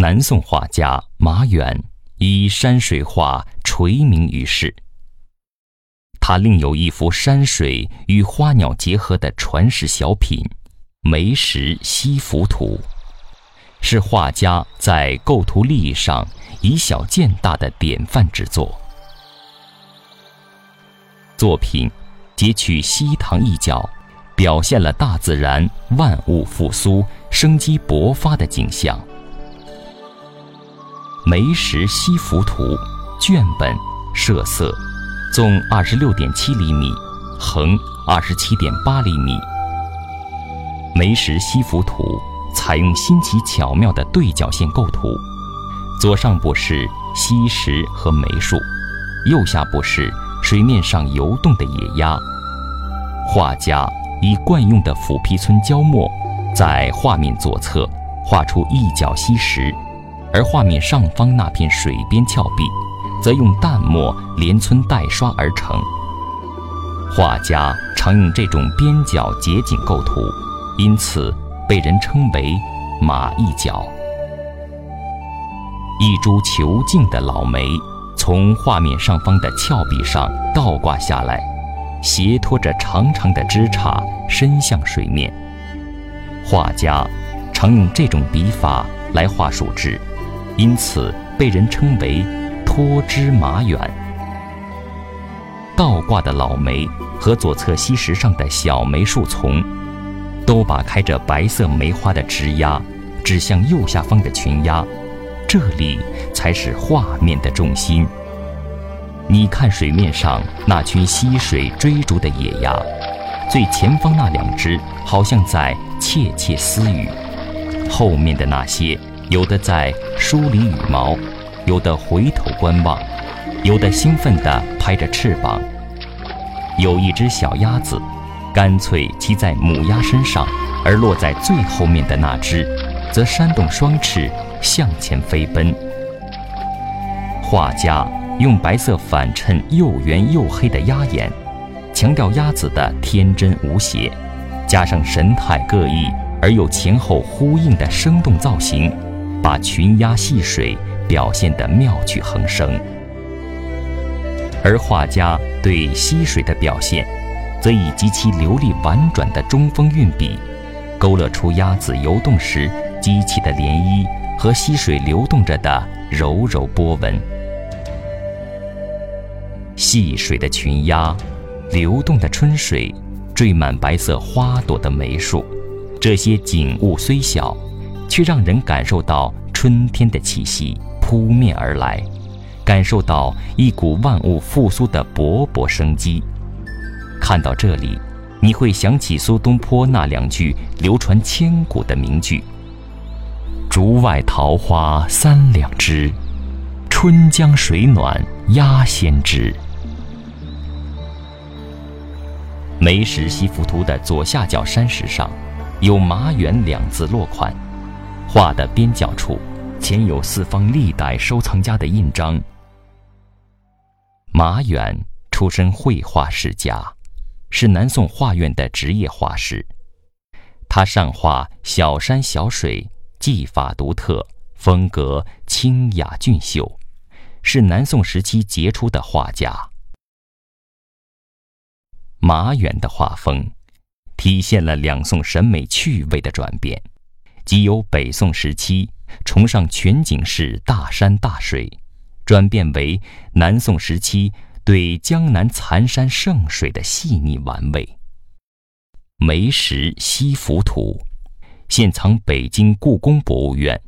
南宋画家马远以山水画垂名于世。他另有一幅山水与花鸟结合的传世小品《梅石西浮图》，是画家在构图立意上以小见大的典范之作。作品截取西塘一角，表现了大自然万物复苏、生机勃发的景象。《梅石西浮图》卷本设色。纵二十六点七厘米，横二十七点八厘米。梅石西浮图采用新奇巧妙的对角线构图，左上部是溪石和梅树，右下部是水面上游动的野鸭。画家以惯用的腐皮皴胶墨，在画面左侧画出一角溪石，而画面上方那片水边峭壁。则用淡墨连皴带刷而成。画家常用这种边角结景构图，因此被人称为“马一角”。一株遒劲的老梅从画面上方的峭壁上倒挂下来，斜拖着长长的枝杈伸向水面。画家常用这种笔法来画树枝，因此被人称为。脱枝马远，倒挂的老梅和左侧溪石上的小梅树丛，都把开着白色梅花的枝丫指向右下方的群鸭，这里才是画面的重心。你看水面上那群溪水追逐的野鸭，最前方那两只好像在窃窃私语，后面的那些有的在梳理羽毛。有的回头观望，有的兴奋地拍着翅膀。有一只小鸭子，干脆骑在母鸭身上，而落在最后面的那只，则扇动双翅向前飞奔。画家用白色反衬又圆又黑的鸭眼，强调鸭子的天真无邪，加上神态各异而又前后呼应的生动造型，把群鸭戏水。表现得妙趣横生，而画家对溪水的表现，则以极其流利婉转的中锋运笔，勾勒出鸭子游动时激起的涟漪和溪水流动着的柔柔波纹。戏水的群鸭，流动的春水，缀满白色花朵的梅树，这些景物虽小，却让人感受到春天的气息。扑面而来，感受到一股万物复苏的勃勃生机。看到这里，你会想起苏东坡那两句流传千古的名句：“竹外桃花三两枝，春江水暖鸭先知。”梅石西浮图的左下角山石上，有“马远”两字落款，画的边角处。前有四方历代收藏家的印章。马远出身绘画世家，是南宋画院的职业画师。他善画小山小水，技法独特，风格清雅俊秀，是南宋时期杰出的画家。马远的画风，体现了两宋审美趣味的转变，即由北宋时期。崇尚全景式大山大水，转变为南宋时期对江南残山剩水的细腻玩味。《梅石西浮图》现藏北京故宫博物院。